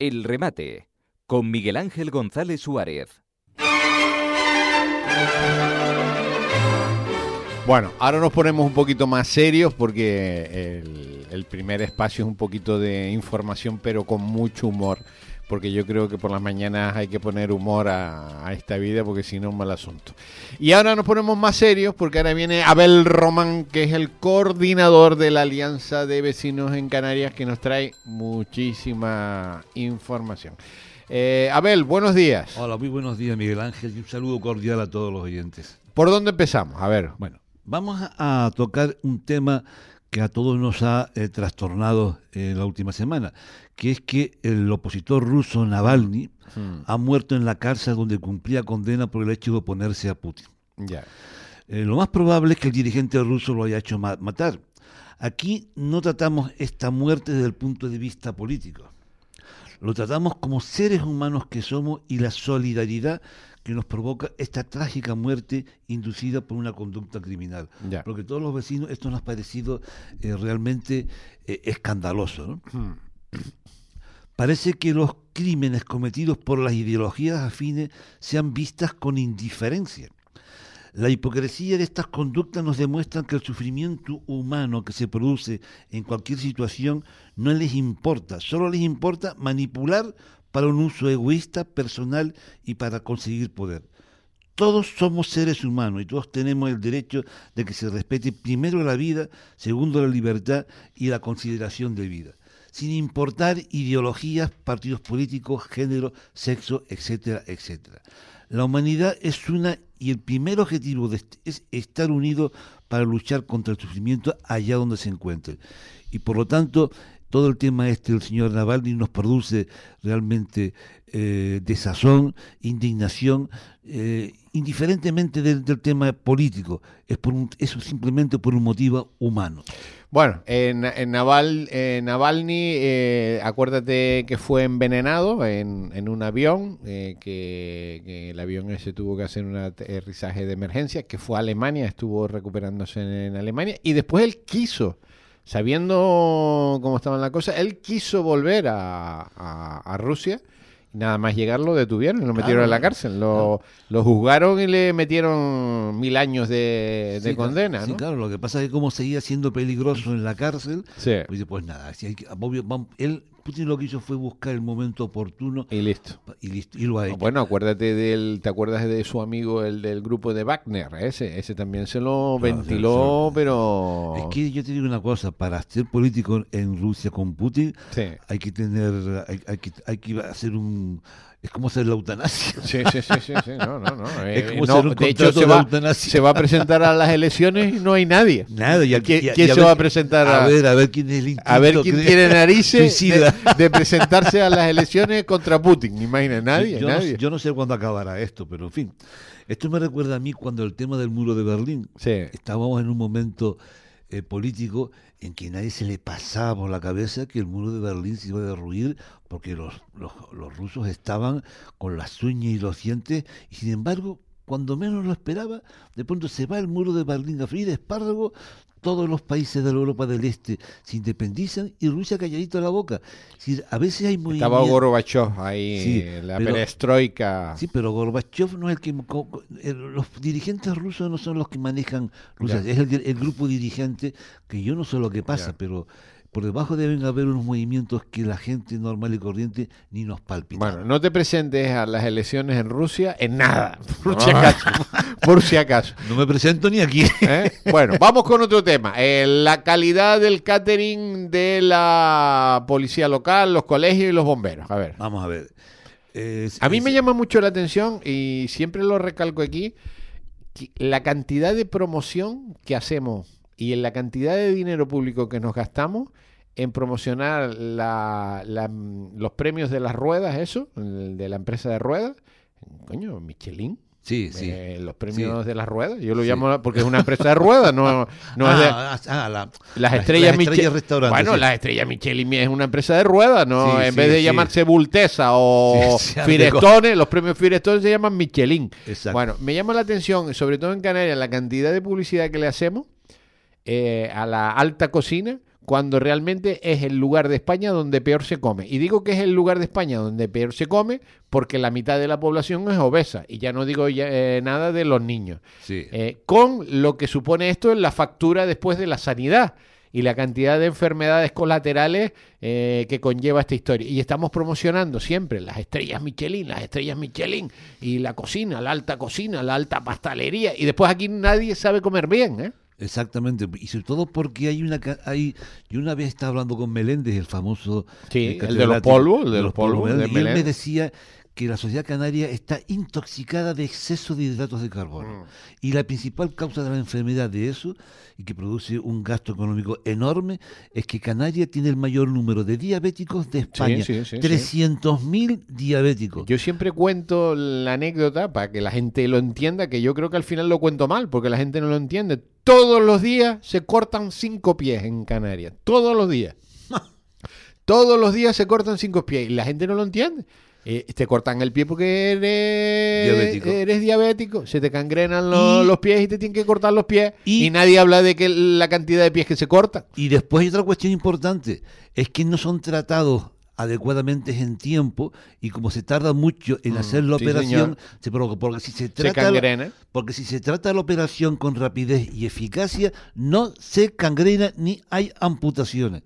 El remate con Miguel Ángel González Suárez. Bueno, ahora nos ponemos un poquito más serios porque el, el primer espacio es un poquito de información, pero con mucho humor. Porque yo creo que por las mañanas hay que poner humor a, a esta vida, porque si no, es mal asunto. Y ahora nos ponemos más serios, porque ahora viene Abel Román, que es el coordinador de la Alianza de Vecinos en Canarias, que nos trae muchísima información. Eh, Abel, buenos días. Hola, muy buenos días, Miguel Ángel, y un saludo cordial a todos los oyentes. ¿Por dónde empezamos? A ver. Bueno, vamos a tocar un tema que a todos nos ha eh, trastornado en la última semana, que es que el opositor ruso Navalny Hmm, ha muerto en la cárcel donde cumplía condena por el hecho de oponerse a Putin. ya. Eh, lo más probable es que el dirigente ruso lo haya hecho ma- matar. Aquí no tratamos esta muerte desde el punto de vista político. Lo tratamos como seres humanos que somos y la solidaridad que nos provoca esta trágica muerte inducida por una conducta criminal. Ya. Porque todos los vecinos esto nos ha parecido eh, realmente eh, escandaloso. ¿no? Hmm, Parece que los crímenes cometidos por las ideologías afines sean vistas con indiferencia. La hipocresía de estas conductas nos demuestra que el sufrimiento humano que se produce en cualquier situación no les importa, solo les importa manipular para un uso egoísta, personal y para conseguir poder. Todos somos seres humanos y todos tenemos el derecho de que se respete primero la vida, segundo la libertad y la consideración de vida, sin importar ideologías, partidos políticos, género, sexo, etcétera, etcétera. La humanidad es una y el primer objetivo es estar unidos para luchar contra el sufrimiento allá donde se encuentren. Y por lo tanto, todo el tema este del señor Navalny nos produce realmente eh, desazón, indignación, eh, indiferentemente del, tema político. Es por un- eso simplemente por un motivo humano. Bueno, en, en Naval, en Navalny, eh, acuérdate que fue envenenado en, en un avión, eh, que, que el avión ese tuvo que hacer un aterrizaje de emergencia, que fue a Alemania, estuvo recuperándose en Alemania, y después él quiso, sabiendo cómo estaban las cosas, él quiso volver a, a- a Rusia. y Nada más llegar lo detuvieron y lo metieron en la cárcel. Lo, lo juzgaron y le metieron mil años de, de Sí, claro, condena. Sí, ¿no? claro, lo que pasa es que como seguía siendo peligroso en la cárcel, Sí. pues pues nada, si hay que- obvio, vamos- él, Putin lo que hizo fue buscar el momento oportuno Y listo. y, listo, y lo ha hecho. Bueno, acuérdate del, ¿te acuerdas de su amigo el del grupo de Wagner? Ese, ese también se lo ventiló, pero Es que yo te digo una cosa, para ser político en Rusia con Putin sí. hay que tener, hay, hay que, hay que hacer un, es como hacer la eutanasia. Sí, sí, sí, sí, sí, no, no, no. Es Eh, como no, hacer un de hecho, se de va, eutanasia. se va a presentar a las elecciones y no hay nadie. Nada, y, ¿Quién- y- y quién a se ver- va a presentar a- a ver, a ver quién es el A ver quién tiene narices de, presentarse a las elecciones contra Putin. Imagina, nadie, yo, nadie. No, yo no sé cuándo acabará esto, pero en fin. Esto me recuerda a mí cuando el tema del muro de Berlín. Sí. Estábamos en un momento eh, político en que nadie se le pasaba por la cabeza que el muro de Berlín se iba a derruir porque los, los, rusos estaban con las uñas y los dientes y sin embargo, cuando menos lo esperaba, de pronto se va el muro de Berlín a freír espárrago, todos los países de la Europa del Este se independizan y Rusia calladito la boca. Decir, a veces hay Estaba movimientos... Gorbachev ahí, Sí, la pero- perestroika. Sí, pero Gorbachev no es el que... los dirigentes rusos no son los que manejan Rusia, Ya. es el, el grupo dirigente que yo no sé lo que pasa, Ya. pero por debajo deben haber unos movimientos que la gente normal y corriente ni nos palpita. Bueno, no te presentes a las elecciones en Rusia en nada, por si acaso. Por si acaso. No me presento ni aquí. ¿eh? Bueno, vamos con otro tema. Eh, la calidad del catering de la policía local, los colegios y los bomberos. A ver. Vamos a ver. A mí me llama mucho la atención y siempre lo recalco aquí, la cantidad de promoción que hacemos y en la cantidad de dinero público que nos gastamos en promocionar la- la- los premios de las ruedas, eso, de la empresa de ruedas. Coño, Michelin. Sí, sí. eh, los premios Sí. de las ruedas. Yo lo Sí. llamo porque es una empresa de ruedas, no, no es de. ah, ah, la- Las las- estrellas las Michelin. Bueno, sí. las estrellas Michelin es una empresa de ruedas, ¿no? Sí, en sí, vez de sí. llamarse Bultesa o Sí, sí, Firestone, los premios Firestone se llaman Michelin. Exacto. Bueno, me llama la atención, sobre todo en Canarias, la cantidad de publicidad que le hacemos eh, a la alta cocina cuando realmente es el lugar de España donde peor se come. Y digo que es el lugar de España donde peor se come porque la mitad de la población es obesa. Y ya no digo ya, eh, nada de los niños. Sí. Eh, con lo que supone esto en la factura después de la sanidad y la cantidad de enfermedades colaterales eh, que conlleva esta historia. Y estamos promocionando siempre las estrellas Michelin, las estrellas Michelin y la cocina, la alta cocina, la alta pastelería. Y después aquí nadie sabe comer bien, ¿eh? Exactamente, y sobre todo porque hay una hay yo una vez estaba hablando con Meléndez, el famoso Sí, eh, el de los polvos, el de los polvos, y él me decía que la sociedad canaria está intoxicada de exceso de hidratos de carbono. Mm. Y la principal causa de la enfermedad de eso, y que produce un gasto económico enorme, es que Canarias tiene el mayor número de diabéticos de España. sí, sí, sí. 300.000 diabéticos. Yo siempre cuento la anécdota para que la gente lo entienda, que yo creo que al final lo cuento mal, porque la gente no lo entiende. Todos los días se cortan cinco pies en Canarias. Todos los días. Todos los días se cortan cinco pies y la gente no lo entiende. Eh, te cortan el pie porque eres Diabético. eres diabético, se te cangrenan los, Y- los pies y te tienen que cortar los pies y, y- nadie habla de que la cantidad de pies que se cortan. Y después hay otra cuestión importante, es que no son tratados adecuadamente en tiempo y como se tarda mucho en Mm, hacer la sí, operación, señor. se provoca, porque si se Se trata la- porque si se trata la operación con rapidez y eficacia, no se cangrena ni hay amputaciones.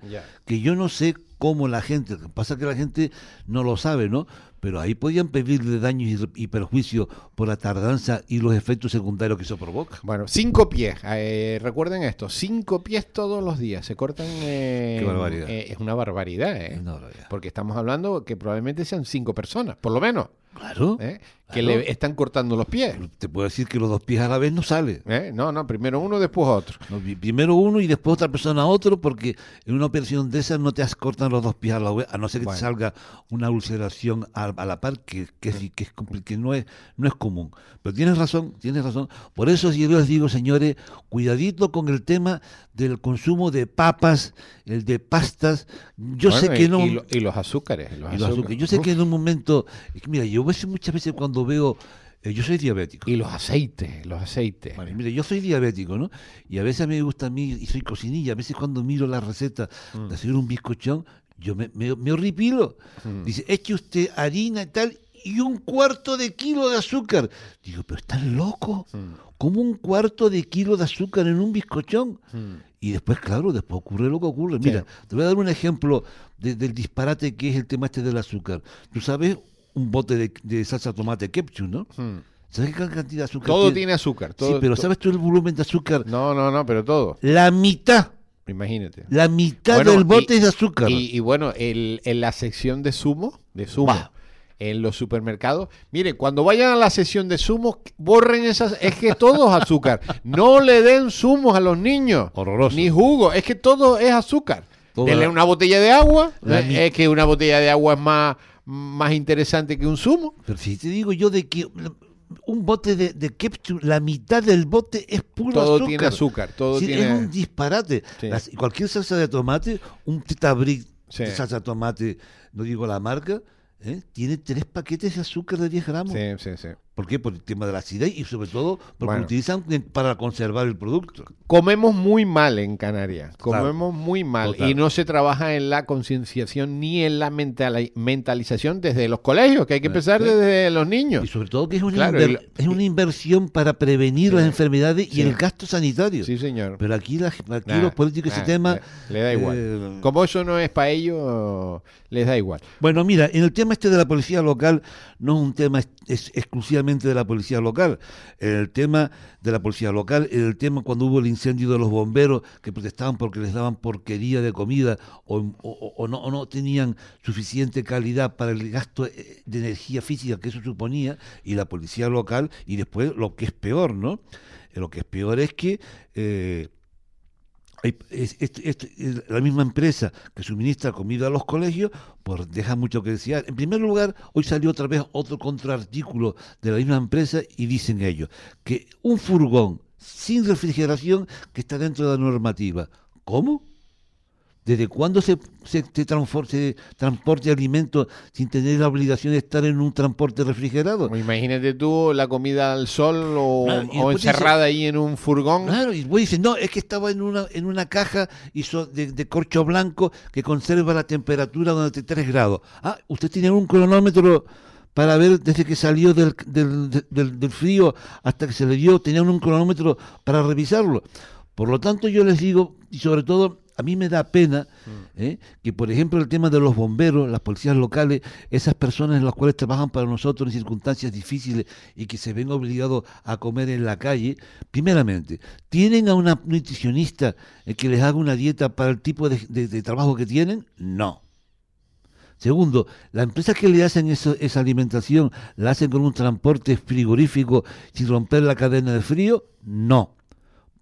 Que yo no sé cómo la gente, pasa que la gente no lo sabe, ¿no? Pero ahí podían pedirle daños y, perjuicios por la tardanza y los efectos secundarios que eso provoca. Bueno, cinco pies. eh, recuerden esto, cinco pies todos los días. Se cortan. eh, Qué barbaridad. eh, es una barbaridad. eh. Una barbaridad. Porque estamos hablando que probablemente sean cinco personas, por lo menos, Claro. eh, que Claro. le están cortando los pies. Te puedo decir que los dos pies a la vez no sale. eh. No, no, primero uno, después otro. No, primero uno y después otra persona otro, porque en una operación de esas no te cortan los dos pies a la vez, a no ser que Bueno. te salga una ulceración a, a la par, que, que, sí- que es, compli- que no, es, no es común. Pero tienes razón, tienes razón. Por eso yo les digo, señores, cuidadito con el tema del consumo de papas, el de pastas. Yo sé que no... y, lo- y los azúcares. Los y los azúcares. azúcares. Yo sé que en un momento... Mira, yo veces- muchas veces cuando veo... eh, yo soy diabético. Y los aceites, los aceites. Vale, mire, yo soy diabético, ¿no? Y a veces me gusta a mí, y soy cocinilla, a veces cuando miro la receta Mm. de hacer un bizcochón, yo me, me, me horripilo. Mm. Dice, eche usted harina y tal, y un cuarto de kilo de azúcar. Digo, pero están loco. Mm. ¿Cómo un cuarto de kilo de azúcar en un bizcochón? Mm. Y después, claro, después ocurre lo que ocurre. Sí. Mira, te voy a dar un ejemplo de- del disparate que es el tema este del azúcar. Tú sabes, un bote de, de salsa tomate ketchup, ¿no? Mm. ¿Sabes qué cantidad de azúcar Todo tiene azúcar. Todo, sí, pero ¿sabes tú el volumen de azúcar? No, no, no, pero todo. La mitad, Imagínate. la mitad Bueno, del bote y- es de azúcar. Y, y bueno, el- en la sección de zumo, de zumo, Bah. en los supermercados, miren, cuando vayan a la sección de zumos, borren esas, es que todo es azúcar. No le den zumos a los niños. Horroroso. Ni jugo, es que todo es azúcar. Denle una botella de agua, eh, es que una botella de agua es más, más interesante que un zumo. Pero si te digo yo de que un bote de, de ketchup, la mitad del bote es puro Todo azúcar. tiene azúcar, todo Sí, tiene... Es un disparate. Sí. Las- cualquier salsa de tomate, un tetabric Sí. de salsa de tomate, no digo la marca, ¿eh? tiene tres paquetes de azúcar de 10 gramos. Sí, sí, sí. ¿Por qué? Por el tema de la acidez y sobre todo porque Bueno. lo utilizan para conservar el producto. Comemos muy mal en Canarias, Claro. comemos muy mal Total. y no se trabaja en la concienciación ni en la mentali- mentalización desde los colegios, que hay que empezar sí. desde los niños. Y sobre todo que es una, Claro, inver- es una inversión para prevenir las enfermedades Sí. y el gasto sanitario. Sí, señor. Pero aquí, la- aquí Nah, los políticos nah, ese tema... le, le da igual. eh, Como eso no es para ellos, les da igual. Bueno, mira, en el tema este de la policía local no es un tema es, es exclusivamente de la policía local. El tema de la policía local, el tema cuando hubo el incendio de los bomberos que protestaban porque les daban porquería de comida o, no, no tenían suficiente calidad para el gasto eh, de energía física que eso suponía, y la policía local, y después lo que es peor, ¿no? Eh, Lo que es peor es que... eh, la misma empresa que suministra comida a los colegios, pues deja mucho que desear. En primer lugar, hoy salió otra vez otro contraartículo de la misma empresa y dicen ellos que un furgón sin refrigeración que está dentro de la normativa. ¿Cómo? ¿Desde cuándo se, se, se transporte alimentos sin tener la obligación de estar en un transporte refrigerado? Pues Imagínate tú la comida al sol o, Claro, y o después encerrada ahí en un furgón. Claro, y vos dices, no, es que estaba en una, en una caja so- de, de corcho blanco que conserva la temperatura durante 3 grados. Ah, usted tiene un cronómetro para ver desde que salió del, del, de- del- del frío hasta que se le dio, tenían un cronómetro para revisarlo. Por lo tanto, yo les digo, y sobre todo, a mí me da pena ¿eh? que, por ejemplo, el tema de los bomberos, las policías locales, esas personas en las cuales trabajan para nosotros en circunstancias difíciles y que se ven obligados a comer en la calle, primeramente, ¿tienen a una nutricionista eh, que les haga una dieta para el tipo de, de- de trabajo que tienen? No. Segundo, la empresa que le hacen eso- esa alimentación, ¿la hacen con un transporte frigorífico sin romper la cadena de frío? No.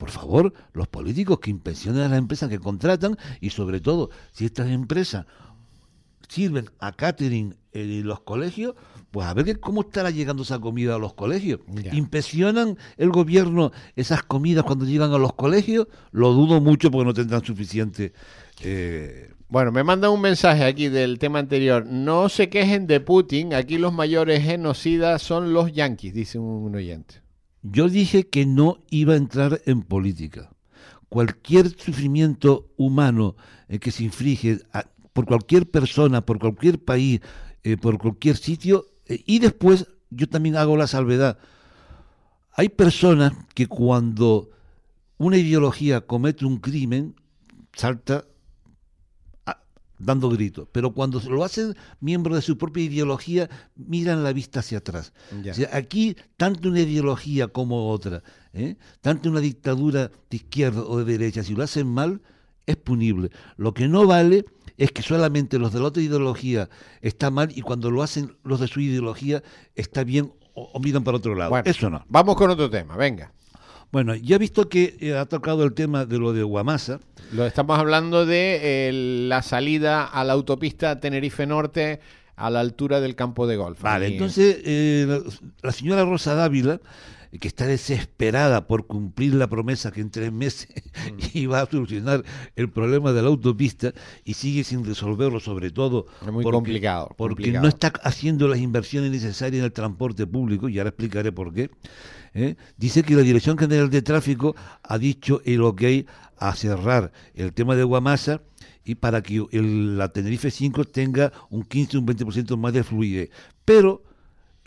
Por favor, los políticos que inspeccionen a las empresas que contratan y sobre todo, si estas empresas sirven a catering en los colegios, pues a ver que cómo estará llegando esa comida a los colegios. Ya. ¿Inspeccionan el gobierno esas comidas cuando llegan a los colegios? Lo dudo mucho porque no tendrán suficiente... eh, Bueno, me mandan un mensaje aquí del tema anterior. No se quejen de Putin. Aquí los mayores genocidas son los yanquis, dice un oyente. Yo dije que no iba a entrar en política. Cualquier sufrimiento humano eh, que se inflige por cualquier persona, por cualquier país, eh, por cualquier sitio, eh, y después yo también hago la salvedad. Hay personas que cuando una ideología comete un crimen, salta dando gritos, pero cuando lo hacen miembros de su propia ideología, miran la vista hacia atrás. Ya. O sea, aquí, tanto una ideología como otra, ¿eh? tanto una dictadura de izquierda o de derecha, si lo hacen mal, es punible. Lo que no vale es que solamente los de la otra ideología está mal y cuando lo hacen los de su ideología está bien o, o miran para otro lado. Bueno, Eso no. Vamos con otro tema, venga. Bueno, ya he visto que eh, ha tocado el tema de lo de Guamasa. Lo estamos hablando de eh, la salida a la autopista Tenerife Norte a la altura del campo de golf. Vale, entonces eh, la, la señora Rosa Dávila, que está desesperada por cumplir la promesa que en tres meses iba a solucionar el problema de la autopista y sigue sin resolverlo, sobre todo Es muy porque, complicado, porque complicado. no está haciendo las inversiones necesarias en el transporte público, y ahora explicaré por qué. ¿eh? Dice que la Dirección General de Tráfico ha dicho el ok a cerrar el tema de Guamasa y para que el- la Tenerife 5 tenga un 15 o un 20% más de fluidez. Pero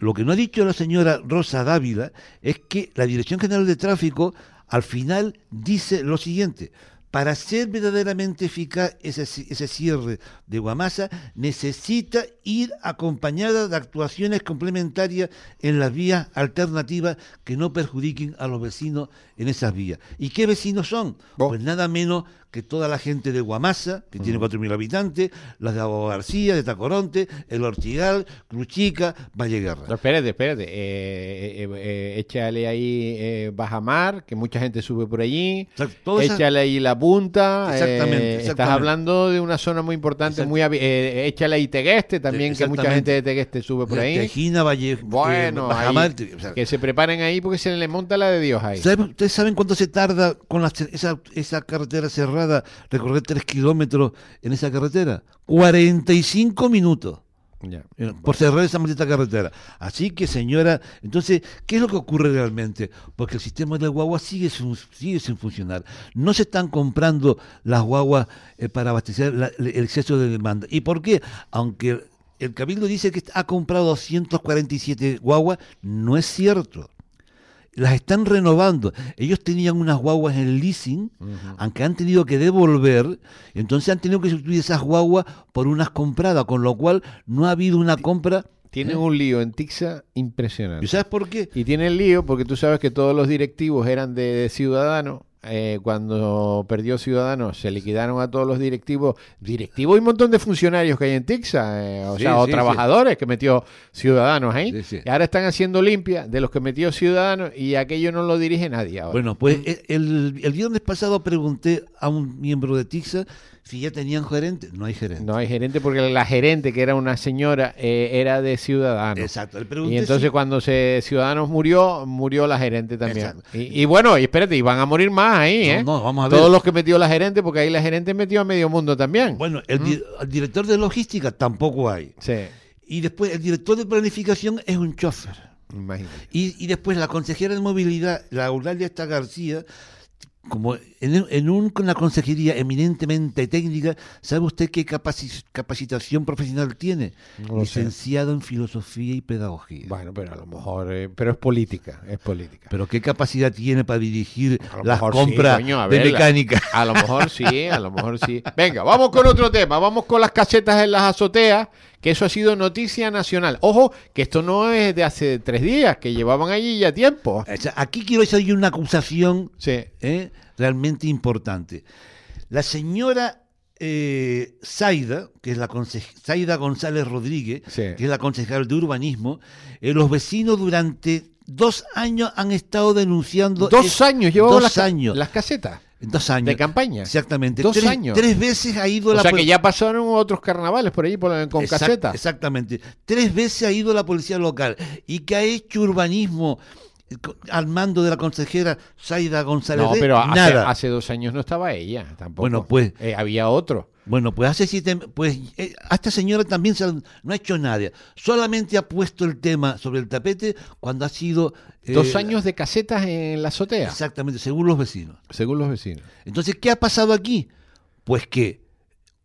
lo que no ha dicho la señora Rosa Dávila es que la Dirección General de Tráfico al final dice lo siguiente. Para ser verdaderamente eficaz ese, ci- ese cierre de Guamasa, necesita ir acompañada de actuaciones complementarias en las vías alternativas que no perjudiquen a los vecinos en esas vías. ¿Y qué vecinos son? Pues nada menos que toda la gente de Guamasa, que tiene 4.000 habitantes, las de Agua García, de Tacoronte, El Ortigal, Cruchica, Valle Guerra. No, espérate, espérate. Eh, eh, eh, échale ahí eh, Bajamar, que mucha gente sube por allí. O sea, toda esa- Échale ahí la punta. Exactamente, eh, Estás hablando de una zona muy importante, muy eh, échale ahí Tegueste también, que mucha gente de Tegueste sube por ahí. Tejina, Valle, Bueno, eh, Bajamar, ahí, o sea, que se preparen ahí porque se le monta la de Dios ahí. ¿sabe- ¿Ustedes saben cuánto se tarda con la esa, esa carretera cerrada, recorrer tres kilómetros en esa carretera? 45 minutos. Eh, por cerrar esa maldita carretera. Así que, señora, entonces, ¿qué es lo que ocurre realmente? Porque el sistema de guagua sigue, sin- sigue sin funcionar. No se están comprando las guaguas eh, para abastecer la- el exceso de demanda. ¿Y por qué? Aunque el Cabildo dice que ha comprado 247 guaguas, no es cierto. Las están renovando. Ellos tenían unas guaguas en leasing, aunque han tenido que devolver, entonces han tenido que sustituir esas guaguas por unas compradas, con lo cual no ha habido una compra. Tienen un lío en Tixa impresionante. ¿Y sabes por qué? Y tienen lío porque tú sabes que todos los directivos eran de Ciudadanos eh, cuando perdió Ciudadanos, se liquidaron a todos los directivos, directivos y un montón de funcionarios que hay en Tixa, eh, o Sí, sea, o sí, trabajadores que metió Ciudadanos ahí. Y ahora están haciendo limpia de los que metió Ciudadanos y aquello no lo dirige nadie ahora. Bueno, pues e- el, el viernes pasado pregunté a un miembro de TIXA si ya tenían gerente. No hay gerente. no hay gerente porque la gerente, que era una señora, eh, era de Ciudadanos. Exacto. Le Y entonces si- cuando se Ciudadanos murió, murió la gerente también. Y, y bueno, y espérate, y van a morir más ahí, No, ¿eh? no, vamos a ver. Todos los que metió la gerente, porque ahí la gerente metió a medio mundo también. Bueno, el, di- el director de logística tampoco hay. Sí, Y después el director de planificación es un chofer. imagínate. Y, y después la consejera de movilidad, la Eulalia Esta García, como en, en un- la consejería eminentemente técnica, ¿sabe usted qué capaci- capacitación profesional tiene? No lo sé. Licenciado en filosofía y pedagogía. Bueno, pero a lo mejor, eh, pero es política, es política. Pero ¿qué capacidad tiene para dirigir las sí, compras coño, a de la- mecánica? A lo mejor sí, a lo mejor sí. Venga, vamos con otro tema. Vamos con las casetas en las azoteas, que eso ha sido noticia nacional. Ojo, que esto no es de hace tres días, que llevaban allí ya tiempo. Aquí quiero hacer una acusación Sí. ¿eh? realmente importante. La señora eh, Zaida, que es la Zaida González Rodríguez, Sí. que es la concejal de urbanismo, eh, los vecinos durante dos años han estado denunciando. Dos es- años llevaban dos las, años. las casetas dos años. de campaña. Exactamente. Dos tres, años. Tres veces ha ido O la sea pol- que ya pasaron otros carnavales por ahí por- con Exact- casetas. Exactamente. Tres veces ha ido la policía local. ¿Y que ha hecho urbanismo al mando de la consejera Zaida González? No, pero hace, Nada. hace dos años no estaba ella tampoco. Bueno, pues- Eh, había otro. Bueno, pues hace siete, pues eh, a esta señora también se no ha hecho nada. Solamente ha puesto el tema sobre el tapete cuando ha sido eh, Dos años de casetas en la azotea, Exactamente, según los vecinos. según los vecinos. Entonces, ¿qué ha pasado aquí? Pues que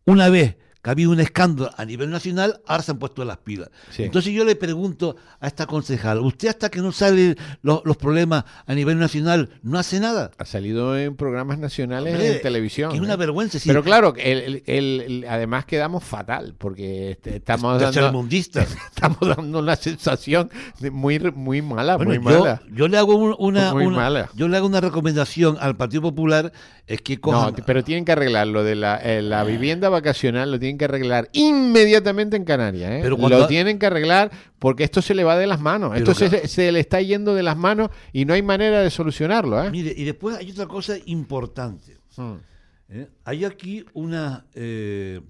una vez que ha habido un escándalo a nivel nacional, ahora se han puesto las pilas. Sí. Entonces yo le pregunto a esta concejal, ¿usted hasta que no salen los, los problemas a nivel nacional no hace nada? Ha salido en programas nacionales Hombre, en televisión. es ¿eh? una vergüenza. sí. Pero claro, el- el- además quedamos fatal, porque este, estamos, dando, estamos dando una sensación de muy, muy mala, Bueno, muy yo, mala. yo le hago un- una, Muy una- mala. yo le hago una recomendación al Partido Popular es que No, cojan t- pero tienen que arreglar lo de la, eh, la vivienda vacacional, lo tienen que arreglar inmediatamente en Canarias. ¿eh? Pero cuando- Lo tienen que arreglar porque esto se le va de las manos. Pero esto claro. se le está yendo de las manos y no hay manera de solucionarlo. ¿eh? Mire, y después hay otra cosa importante. Mm. ¿eh? Hay aquí una eh,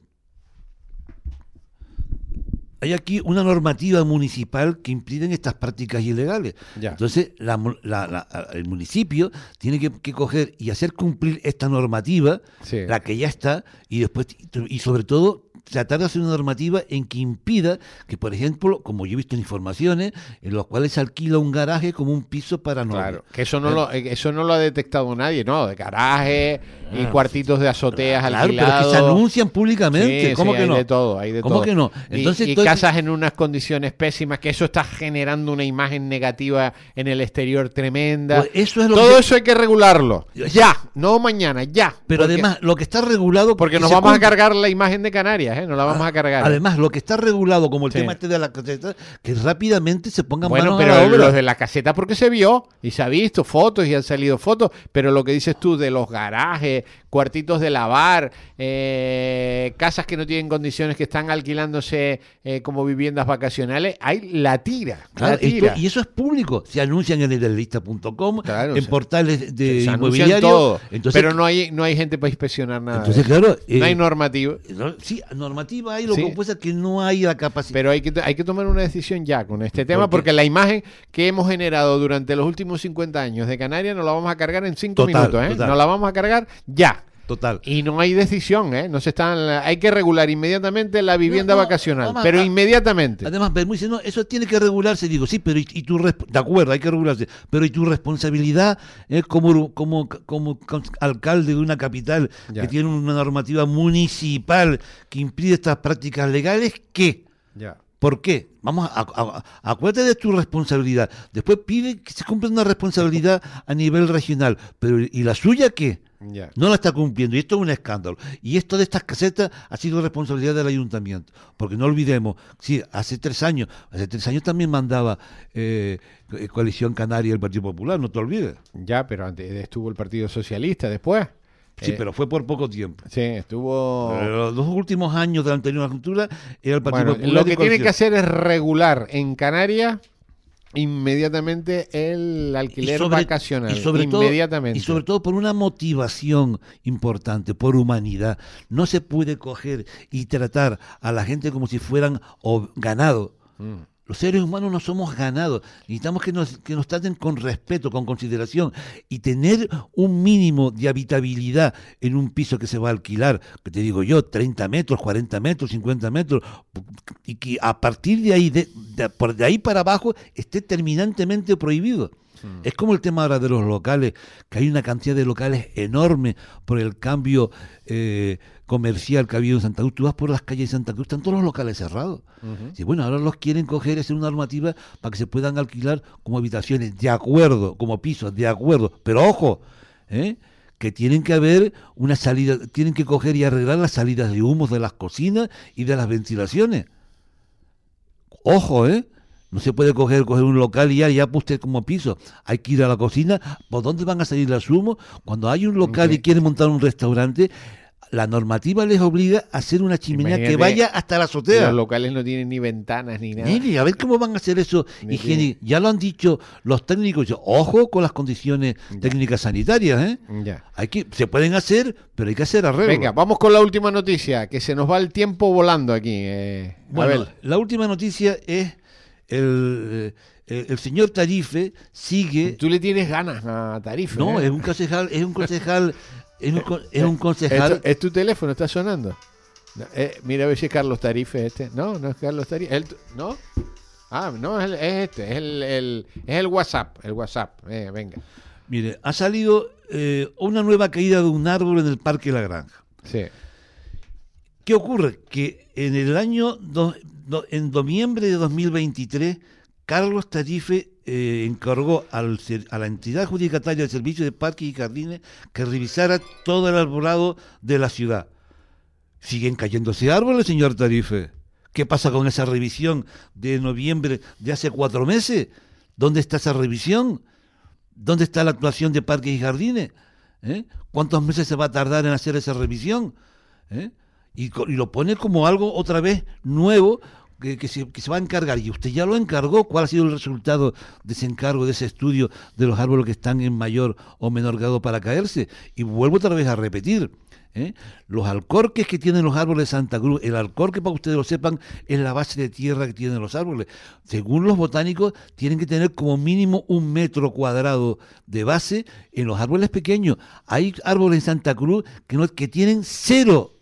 hay aquí una normativa municipal que impiden estas prácticas ilegales. Ya. Entonces, la la- la- el municipio tiene que, que coger y hacer cumplir esta normativa, Sí. la que ya está, y después, y sobre todo, tratar de hacer una normativa en que impida que, por ejemplo, como yo he visto en informaciones, en los cuales se alquila un garaje como un piso para novios. Claro, que eso no, lo, eh, eso no lo ha detectado nadie, ¿no? De garaje y cuartitos de azoteas Ah. Claro, pero alquilados. que se anuncian públicamente. Sí, ¿Cómo sí, que hay no? de todo, hay de ¿Cómo todo. que no? Entonces, y, casas en unas condiciones pésimas, que eso está generando una imagen negativa en el exterior tremenda. Pues eso es lo todo que- eso hay que regularlo. Ya, no mañana, ya. Pero Porque- además, lo que está regulado. Porque que nos vamos a cargar la imagen de Canarias, ¿eh? Nos la vamos a cargar. Además, lo que está regulado, como el Sí. tema este de la caseta, que rápidamente se pongan Bueno, manos a pero la obra. los de la caseta porque se vio y se ha visto fotos y han salido fotos, pero lo que dices tú de los garajes, cuartitos de lavar, eh, casas que no tienen condiciones que están alquilándose eh, como viviendas vacacionales, hay la tira, Claro, la tira. esto- y eso es público. Se anuncian en Claro, idealista.com, en o sea, portales de inmobiliario. todo, Entonces, pero no hay, no hay gente para inspeccionar nada. entonces, eso. claro. no hay eh, normativa. no- sí, normativa hay, lo Sí. que pasa es que no hay la capacidad. Pero hay que, hay que tomar una decisión ya con este tema, porque la imagen que hemos generado durante los últimos 50 años de Canarias nos la vamos a cargar en 5 Total, minutos, ¿eh? total. Nos la vamos a cargar ya. Total. Y no hay decisión, ¿eh? No se están, hay que regular inmediatamente la vivienda No, no, vacacional, pero inmediatamente. Además, Bermúdez dice, no, eso tiene que regularse. Digo, sí, pero y, y tu de acuerdo, hay que regularse, pero y tu responsabilidad eh, como, como, como alcalde de una capital Ya. que tiene una normativa municipal que impide estas prácticas legales, ¿qué? Ya. ¿Por qué? Vamos a, a- a- acuérdate de tu responsabilidad. Después pide que se cumpla una responsabilidad a nivel regional, pero ¿y la suya qué? No la está cumpliendo y esto es un escándalo. Y esto de estas casetas ha sido responsabilidad del ayuntamiento. Porque no olvidemos, sí, hace tres años, hace tres años también mandaba eh, Coalición Canaria el Partido Popular, no te olvides. Ya, pero antes estuvo el Partido Socialista después. Sí, Eh, pero fue por poco tiempo. Sí, estuvo... Pero los dos últimos años de la anterior legislatura era el Partido Bueno, Popular. lo y que tiene que hacer es regular en Canarias inmediatamente el Y alquiler sobre- vacacional. y sobre todo- inmediatamente. y sobre todo por una motivación importante, por humanidad. No se puede coger y tratar a la gente como si fueran ganado. Mm. Los seres humanos no somos ganados. Necesitamos que nos, que nos traten con respeto, con consideración y tener un mínimo de habitabilidad en un piso que se va a alquilar, que te digo yo, 30 metros, 40 metros, 50 metros, y que a partir de ahí, de, de- por de ahí para abajo, esté terminantemente prohibido. Es como el tema ahora de los locales, que hay una cantidad de locales enorme por el cambio eh, comercial que ha habido en Santa Cruz. Tú vas por las calles de Santa Cruz, están todos los locales cerrados. Y bueno, ahora los quieren coger y hacer una normativa para que se puedan alquilar como habitaciones, de acuerdo, como pisos, de acuerdo. Pero ojo, ¿eh? que tienen que haber una salida, tienen que coger y arreglar las salidas de humos de las cocinas y de las ventilaciones. Ojo, ¿eh? No se puede coger, coger un local y ya, ya usted como piso. Hay que ir a la cocina. ¿Por dónde van a salir los humos? Cuando hay un local y Ok. quieren montar un restaurante, la normativa les obliga a hacer una chimenea que vaya hasta la azotea. Los locales no tienen ni ventanas ni nada. Mire, a ver cómo van a hacer eso. Ya lo han dicho los técnicos. Ojo con las condiciones técnicas sanitarias, ¿eh? Ya. Hay que, se pueden hacer, pero hay que hacer arreglos. Venga, vamos con la última noticia, que se nos va el tiempo volando aquí. eh. Bueno, la última noticia es el, eh, el señor Tarife sigue. tú le tienes ganas a Tarifa. No, ¿eh? es un concejal, es un concejal, es un, es un concejal. Es tu teléfono, está sonando. No, eh, mira a ver si es Carlos Tarife este. No, no es Carlos Tarife. El ¿No? Ah, no, es, el- es este, es el, el- es el WhatsApp, el WhatsApp. Eh, venga. Mire, ha salido eh, una nueva caída de un árbol en el Parque La Granja. Sí. ¿Qué ocurre? Que en el año, do- en noviembre de 2023, Carlos Tarife eh, encargó al a la entidad adjudicataria del Servicio de Parques y Jardines que revisara todo el arbolado de la ciudad. Siguen cayéndose árboles, señor Tarife. ¿Qué pasa con esa revisión de noviembre de hace cuatro meses? ¿Dónde está esa revisión? ¿Dónde está la actuación de parques y jardines? ¿Eh? ¿Cuántos meses se va a tardar en hacer esa revisión? ¿Eh? Y lo pone como algo otra vez nuevo que, se, que se va a encargar. Y usted ya lo encargó. ¿Cuál ha sido el resultado de ese encargo, de ese estudio de los árboles que están en mayor o menor grado para caerse? Y vuelvo otra vez a repetir. ¿eh? Los alcorques que tienen los árboles de Santa Cruz, el alcorque, para que ustedes lo sepan, es la base de tierra que tienen los árboles. Según los botánicos, tienen que tener como mínimo un metro cuadrado de base en los árboles pequeños. Hay árboles en Santa Cruz que, no, que tienen cero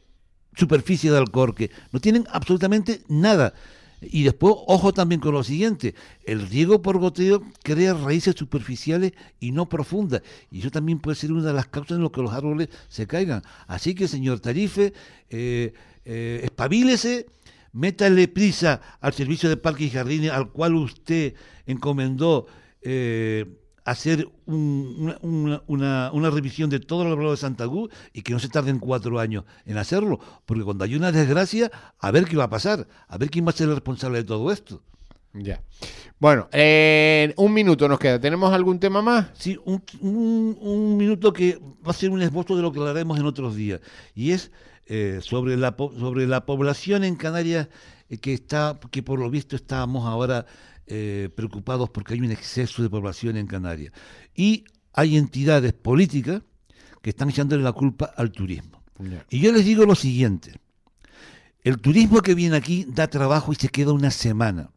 superficie de alcorque, no tienen absolutamente nada. Y después, ojo también con lo siguiente, el riego por goteo crea raíces superficiales y no profundas. Y eso también puede ser una de las causas en las que los árboles se caigan. Así que, señor Tarife, eh, eh, espabilese, métale prisa al servicio de parques y jardines al cual usted encomendó eh, hacer un- una, una- una- revisión de todo el arbolado de Santa Cruz y que no se tarden cuatro años en hacerlo, porque cuando hay una desgracia, a ver qué va a pasar, a ver quién va a ser el responsable de todo esto. Ya. Bueno, eh, un minuto nos queda. ¿Tenemos algún tema más? Sí, un, un- un minuto que va a ser un esbozo de lo que hablaremos en otros días, y es eh, sobre, la, sobre la población en Canarias eh, que está, que por lo visto estamos ahora eh, preocupados porque hay un exceso de población en Canarias. Y hay entidades políticas que están echándole la culpa al turismo. Y yo les digo lo siguiente, el turismo que viene aquí da trabajo y se queda una semana.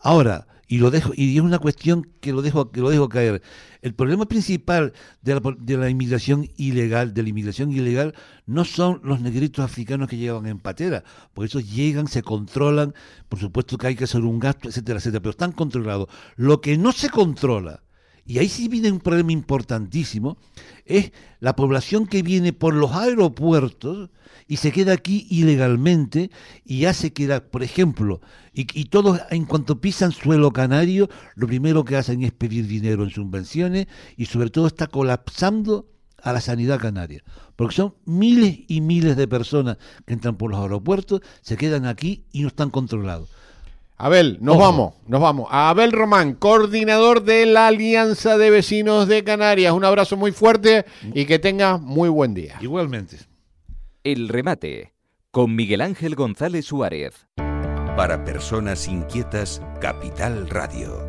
Ahora, y lo dejo, y es una cuestión que lo dejo, que lo dejo caer. El problema principal de la, de la inmigración ilegal, de la inmigración ilegal, no son los negritos africanos que llegan en patera, por eso llegan, se controlan, por supuesto que hay que hacer un gasto, etcétera, etcétera, pero están controlados. Lo que no se controla, y ahí sí viene un problema importantísimo, es la población que viene por los aeropuertos y se queda aquí ilegalmente y hace que, por ejemplo, y, y todos en cuanto pisan suelo canario, lo primero que hacen es pedir dinero en subvenciones y sobre todo está colapsando a la sanidad canaria. Porque son miles y miles de personas que entran por los aeropuertos, se quedan aquí y no están controlados. Abel, nos Ojo. vamos, nos vamos. A Abel Román, coordinador de la Alianza de Vecinos de Canarias. Un abrazo muy fuerte y que tenga muy buen día. Igualmente. El remate con Miguel Ángel González Suárez. Para personas inquietas, Capital Radio.